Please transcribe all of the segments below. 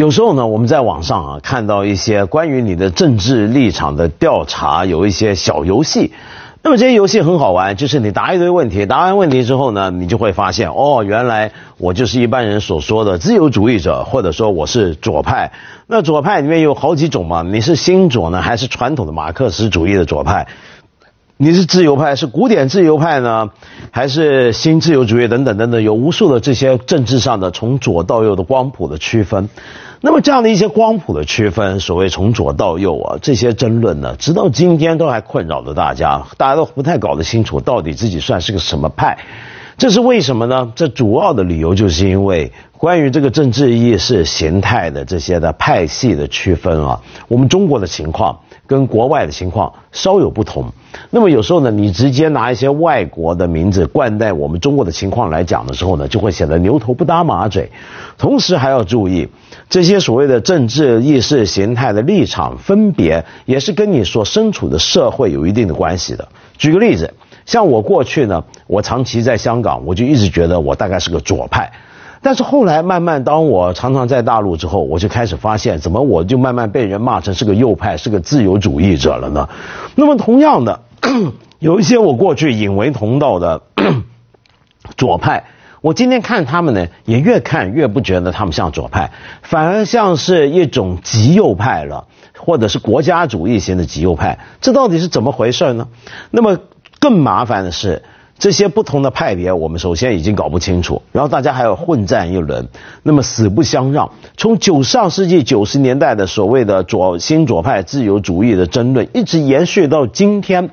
有时候呢，我们在网上啊看到一些关于你的政治立场的调查，有一些小游戏。那么这些游戏很好玩，就是你答一堆问题，答完问题之后呢，你就会发现，哦，原来我就是一般人所说的自由主义者，或者说我是左派。那左派里面有好几种嘛，你是新左呢，还是传统的马克思主义的左派？你是自由派，是古典自由派呢，还是新自由主义等等等等？有无数的这些政治上的从左到右的光谱的区分。那么这样的一些光谱的区分，所谓从左到右啊，这些争论呢，直到今天都还困扰着大家，大家都不太搞得清楚到底自己算是个什么派。这是为什么呢？这主要的理由就是因为关于这个政治意识形态的这些的派系的区分啊，我们中国的情况跟国外的情况稍有不同。那么有时候呢，你直接拿一些外国的名字冠在我们中国的情况来讲的时候呢，就会显得牛头不搭马嘴。同时还要注意，这些所谓的政治意识形态的立场分别，也是跟你所身处的社会有一定的关系的。举个例子，像我过去呢，我长期在香港，我就一直觉得我大概是个左派。但是后来慢慢，当我常常在大陆之后，我就开始发现，怎么我就慢慢被人骂成是个右派，是个自由主义者了呢？那么同样的。有一些我过去引为同道的 左派，我今天看他们呢，也越看越不觉得他们像左派，反而像是一种极右派了，或者是国家主义型的极右派。这到底是怎么回事呢？那么更麻烦的是，这些不同的派别，我们首先已经搞不清楚，然后大家还要混战一轮，那么死不相让。从九上世纪九十年代的所谓的左新左派自由主义的争论，一直延续到今天。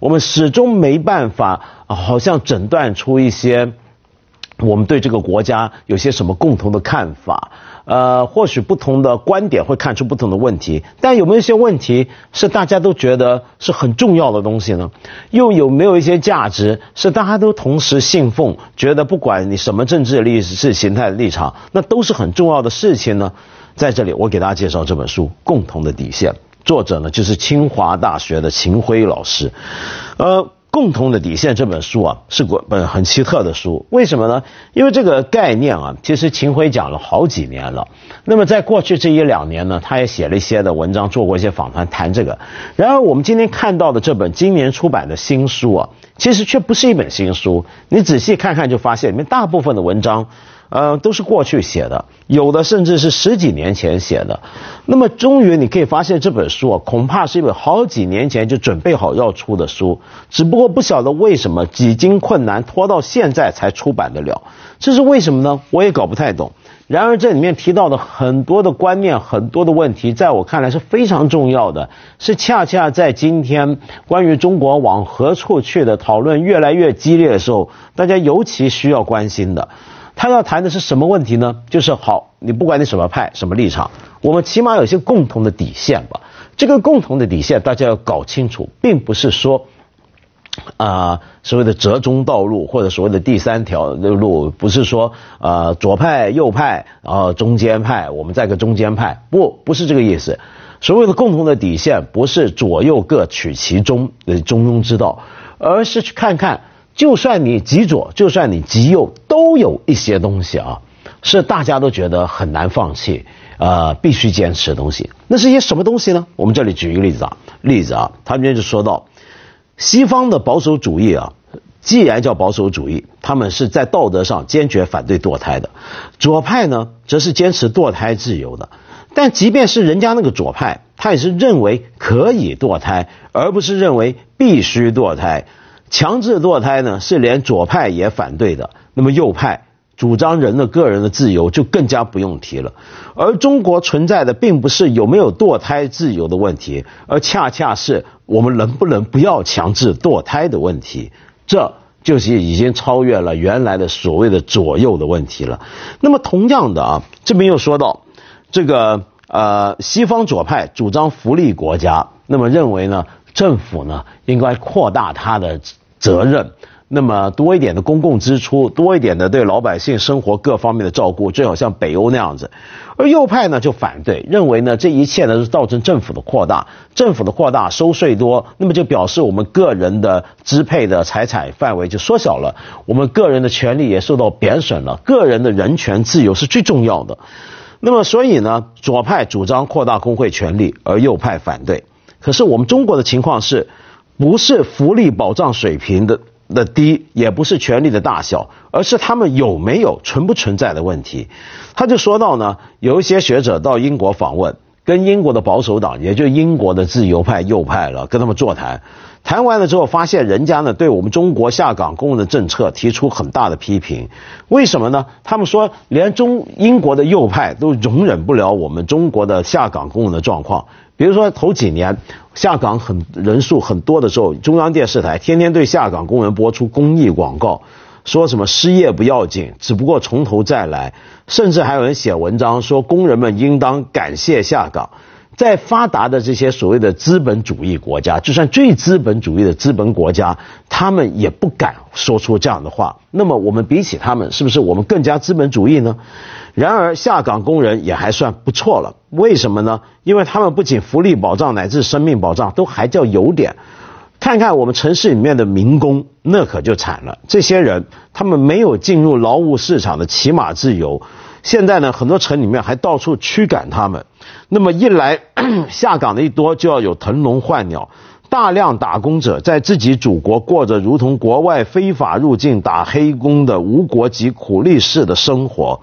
我们始终没办法，好像诊断出一些我们对这个国家有些什么共同的看法。呃，或许不同的观点会看出不同的问题，但有没有一些问题是大家都觉得是很重要的东西呢？又有没有一些价值是大家都同时信奉，觉得不管你什么政治历史形态立场，那都是很重要的事情呢？在这里，我给大家介绍这本书《共同的底线》。作者呢，就是清华大学的秦晖老师。呃，《共同的底线》这本书啊，是本很奇特的书。为什么呢？因为这个概念啊，其实秦晖讲了好几年了。那么在过去这一两年呢，他也写了一些的文章，做过一些访谈，谈这个。然而，我们今天看到的这本今年出版的新书啊，其实却不是一本新书。你仔细看看，就发现里面大部分的文章。呃，都是过去写的，有的甚至是十几年前写的。那么，终于你可以发现这本书啊，恐怕是一本好几年前就准备好要出的书，只不过不晓得为什么几经困难拖到现在才出版得了。这是为什么呢？我也搞不太懂。然而，这里面提到的很多的观念、很多的问题，在我看来是非常重要的，是恰恰在今天关于中国往何处去的讨论越来越激烈的时候，大家尤其需要关心的。他要谈的是什么问题呢？就是好，你不管你什么派、什么立场，我们起码有些共同的底线吧。这个共同的底线，大家要搞清楚，并不是说，啊，所谓的折中道路或者所谓的第三条路，不是说啊左派、右派，然后中间派，我们在个中间派，不，不是这个意思。所谓的共同的底线，不是左右各取其中的中庸之道，而是去看看。就算你极左，就算你极右，都有一些东西啊，是大家都觉得很难放弃，呃，必须坚持的东西。那是一些什么东西呢？我们这里举一个例子啊，例子啊，他们就说到，西方的保守主义啊，既然叫保守主义，他们是在道德上坚决反对堕胎的；左派呢，则是坚持堕胎自由的。但即便是人家那个左派，他也是认为可以堕胎，而不是认为必须堕胎。强制堕胎呢，是连左派也反对的。那么右派主张人的个人的自由，就更加不用提了。而中国存在的并不是有没有堕胎自由的问题，而恰恰是我们能不能不要强制堕胎的问题。这就是已经超越了原来的所谓的左右的问题了。那么同样的啊，这边又说到这个呃，西方左派主张福利国家，那么认为呢？政府呢，应该扩大他的责任，那么多一点的公共支出，多一点的对老百姓生活各方面的照顾，最好像北欧那样子。而右派呢就反对，认为呢这一切呢是造成政府的扩大，政府的扩大收税多，那么就表示我们个人的支配的财产范围就缩小了，我们个人的权利也受到贬损了，个人的人权自由是最重要的。那么所以呢，左派主张扩大工会权利，而右派反对。可是我们中国的情况是，不是福利保障水平的的低，也不是权力的大小，而是他们有没有存不存在的问题。他就说到呢，有一些学者到英国访问，跟英国的保守党，也就英国的自由派右派了，跟他们座谈。谈完了之后，发现人家呢对我们中国下岗工人的政策提出很大的批评。为什么呢？他们说，连中英国的右派都容忍不了我们中国的下岗工人的状况。比如说头几年下岗很人数很多的时候，中央电视台天天对下岗工人播出公益广告，说什么失业不要紧，只不过从头再来。甚至还有人写文章说，工人们应当感谢下岗。在发达的这些所谓的资本主义国家，就算最资本主义的资本国家，他们也不敢说出这样的话。那么我们比起他们，是不是我们更加资本主义呢？然而下岗工人也还算不错了，为什么呢？因为他们不仅福利保障乃至生命保障都还叫有点。看看我们城市里面的民工，那可就惨了。这些人他们没有进入劳务市场的起码自由。现在呢，很多城里面还到处驱赶他们，那么一来 下岗的一多，就要有腾笼换鸟，大量打工者在自己祖国过着如同国外非法入境打黑工的无国籍苦力式的生活，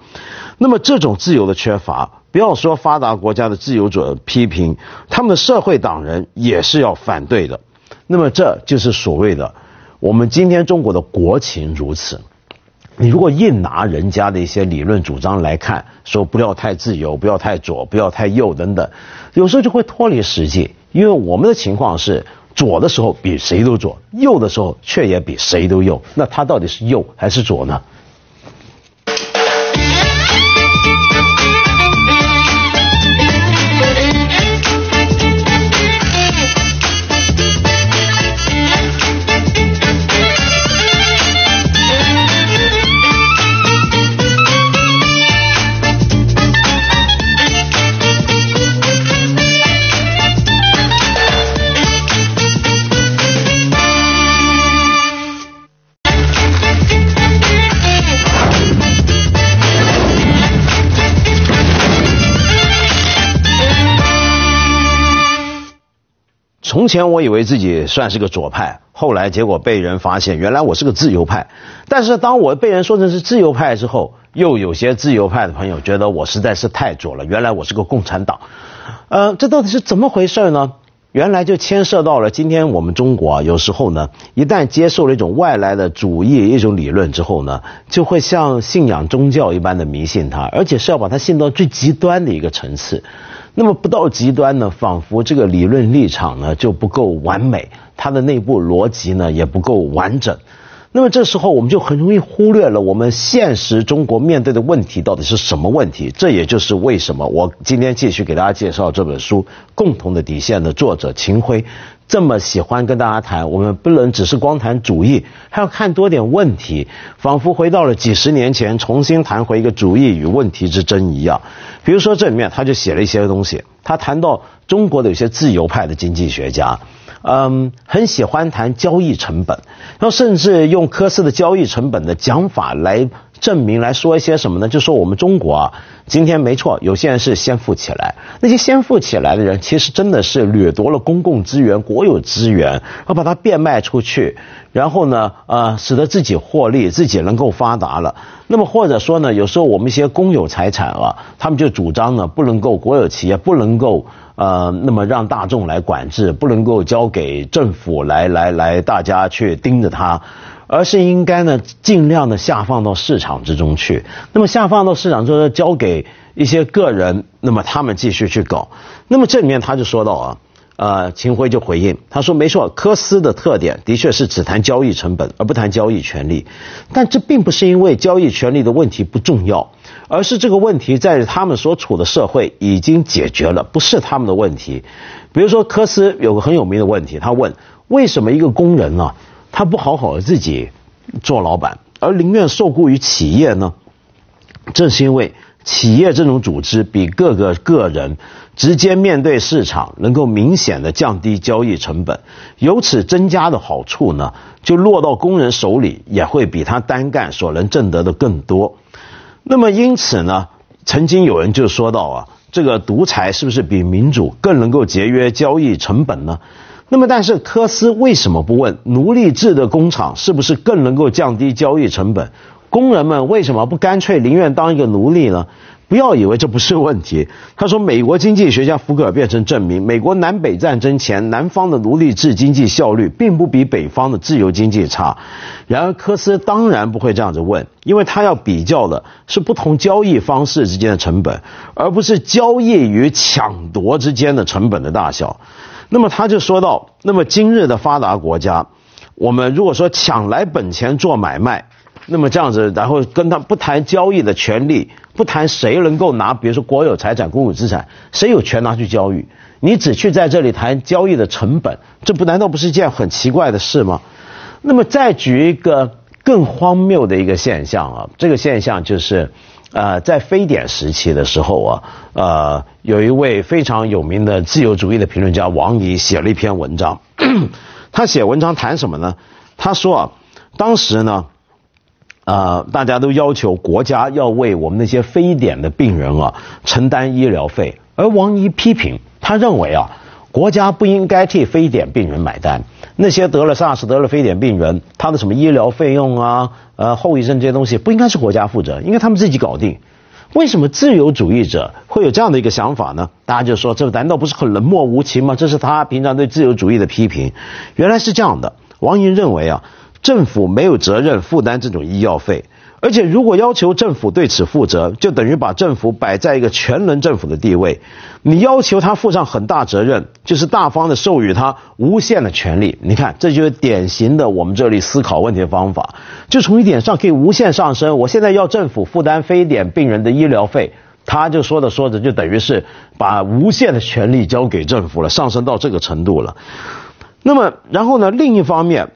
那么这种自由的缺乏，不要说发达国家的自由者批评，他们的社会党人也是要反对的，那么这就是所谓的我们今天中国的国情如此。你如果硬拿人家的一些理论主张来看，说不要太自由，不要太左，不要太右等等，有时候就会脱离实际。因为我们的情况是，左的时候比谁都左，右的时候却也比谁都右。那他到底是右还是左呢？从前我以为自己算是个左派，后来结果被人发现，原来我是个自由派。但是当我被人说成是自由派之后，又有些自由派的朋友觉得我实在是太左了，原来我是个共产党。呃，这到底是怎么回事呢？原来就牵涉到了今天我们中国啊，有时候呢，一旦接受了一种外来的主义、一种理论之后呢，就会像信仰宗教一般的迷信它，而且是要把它信到最极端的一个层次。那么不到极端呢，仿佛这个理论立场呢就不够完美，它的内部逻辑呢也不够完整。那么这时候我们就很容易忽略了我们现实中国面对的问题到底是什么问题。这也就是为什么我今天继续给大家介绍这本书《共同的底线》的作者秦晖。这么喜欢跟大家谈，我们不能只是光谈主义，还要看多点问题，仿佛回到了几十年前，重新谈回一个主义与问题之争一样。比如说这里面他就写了一些东西，他谈到中国的有些自由派的经济学家。嗯，很喜欢谈交易成本，然后甚至用科斯的交易成本的讲法来证明，来说一些什么呢？就说我们中国啊，今天没错，有些人是先富起来，那些先富起来的人，其实真的是掠夺了公共资源、国有资源，然后把它变卖出去，然后呢，呃，使得自己获利，自己能够发达了。那么或者说呢，有时候我们一些公有财产啊，他们就主张呢，不能够国有企业不能够。呃，那么让大众来管制，不能够交给政府来来来，大家去盯着它，而是应该呢，尽量的下放到市场之中去。那么下放到市场之后，交给一些个人，那么他们继续去搞。那么这里面他就说到啊，呃，秦晖就回应他说，没错，科斯的特点的确是只谈交易成本，而不谈交易权利，但这并不是因为交易权利的问题不重要。而是这个问题在他们所处的社会已经解决了，不是他们的问题。比如说，科斯有个很有名的问题，他问：为什么一个工人呢，他不好好自己做老板，而宁愿受雇于企业呢？正是因为企业这种组织比各个个人直接面对市场，能够明显的降低交易成本，由此增加的好处呢，就落到工人手里，也会比他单干所能挣得的更多。那么因此呢，曾经有人就说到啊，这个独裁是不是比民主更能够节约交易成本呢？那么，但是科斯为什么不问奴隶制的工厂是不是更能够降低交易成本？工人们为什么不干脆宁愿当一个奴隶呢？不要以为这不是问题。他说，美国经济学家福格尔变成证明，美国南北战争前南方的奴隶制经济效率并不比北方的自由经济差。然而，科斯当然不会这样子问，因为他要比较的是不同交易方式之间的成本，而不是交易与抢夺之间的成本的大小。那么他就说到，那么今日的发达国家，我们如果说抢来本钱做买卖。那么这样子，然后跟他不谈交易的权利，不谈谁能够拿，比如说国有财产、公有资产，谁有权拿去交易？你只去在这里谈交易的成本，这不难道不是一件很奇怪的事吗？那么再举一个更荒谬的一个现象啊，这个现象就是，呃，在非典时期的时候啊，呃，有一位非常有名的自由主义的评论家王怡写了一篇文章，他写文章谈什么呢？他说啊，当时呢。呃，大家都要求国家要为我们那些非典的病人啊承担医疗费，而王怡批评，他认为啊，国家不应该替非典病人买单，那些得了 SARS 得了非典病人，他的什么医疗费用啊，呃后遗症这些东西不应该是国家负责，应该他们自己搞定。为什么自由主义者会有这样的一个想法呢？大家就说，这难道不是很冷漠无情吗？这是他平常对自由主义的批评。原来是这样的，王莹认为啊。政府没有责任负担这种医药费，而且如果要求政府对此负责，就等于把政府摆在一个全能政府的地位。你要求他负上很大责任，就是大方的授予他无限的权利。你看，这就是典型的我们这里思考问题的方法，就从一点上可以无限上升。我现在要政府负担非典病人的医疗费，他就说着说着就等于是把无限的权利交给政府了，上升到这个程度了。那么，然后呢？另一方面。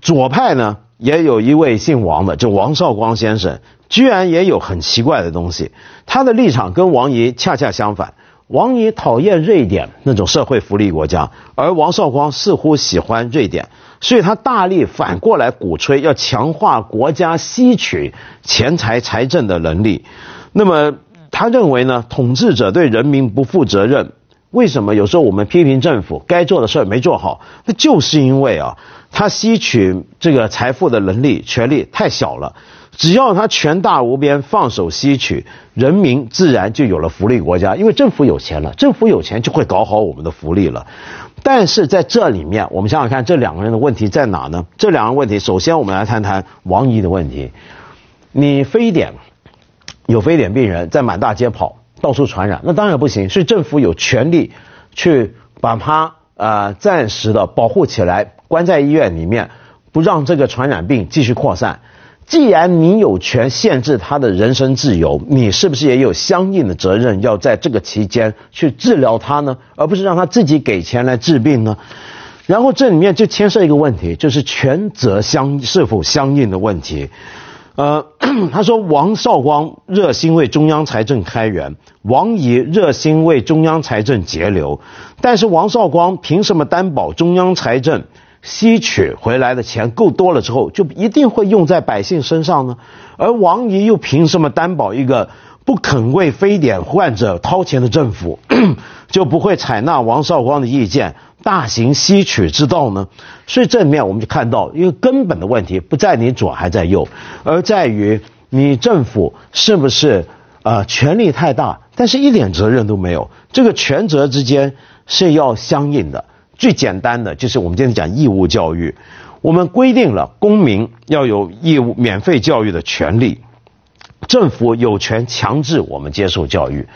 左派呢，也有一位姓王的，就王绍光先生，居然也有很奇怪的东西。他的立场跟王怡恰恰相反。王怡讨厌瑞典那种社会福利国家，而王绍光似乎喜欢瑞典，所以他大力反过来鼓吹要强化国家吸取钱财财政的能力。那么他认为呢，统治者对人民不负责任。为什么有时候我们批评政府该做的事儿没做好？那就是因为啊。他吸取这个财富的能力、权力太小了。只要他权大无边，放手吸取，人民自然就有了福利国家。因为政府有钱了，政府有钱就会搞好我们的福利了。但是在这里面，我们想想看，这两个人的问题在哪呢？这两个问题，首先我们来谈谈王怡的问题。你非典有非典病人在满大街跑，到处传染，那当然不行。所以政府有权利去把他呃暂时的保护起来。关在医院里面，不让这个传染病继续扩散。既然你有权限制他的人身自由，你是不是也有相应的责任，要在这个期间去治疗他呢？而不是让他自己给钱来治病呢？然后这里面就牵涉一个问题，就是权责相是否相应的问题。呃，他说王绍光热心为中央财政开源，王怡热心为中央财政节流，但是王绍光凭什么担保中央财政？吸取回来的钱够多了之后，就一定会用在百姓身上呢？而王怡又凭什么担保一个不肯为非典患者掏钱的政府，就不会采纳王绍光的意见，大行吸取之道呢？所以这里面我们就看到，一个根本的问题不在你左还在右，而在于你政府是不是啊权力太大，但是一点责任都没有。这个权责之间是要相应的。最简单的就是我们今天讲义务教育，我们规定了公民要有义务免费教育的权利，政府有权强制我们接受教育，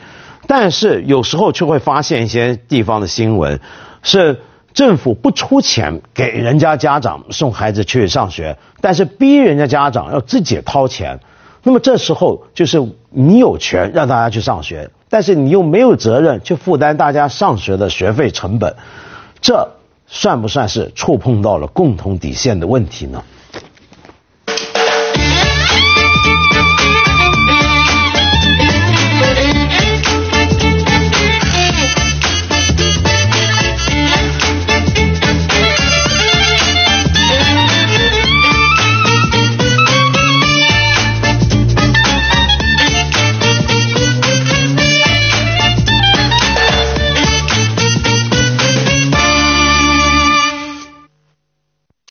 但是有时候却会发现一些地方的新闻，是政府不出钱给人家家长送孩子去上学，但是逼人家家长要自己掏钱，那么这时候就是你有权让大家去上学，但是你又没有责任去负担大家上学的学费成本。这算不算是触碰到了共同底线的问题呢？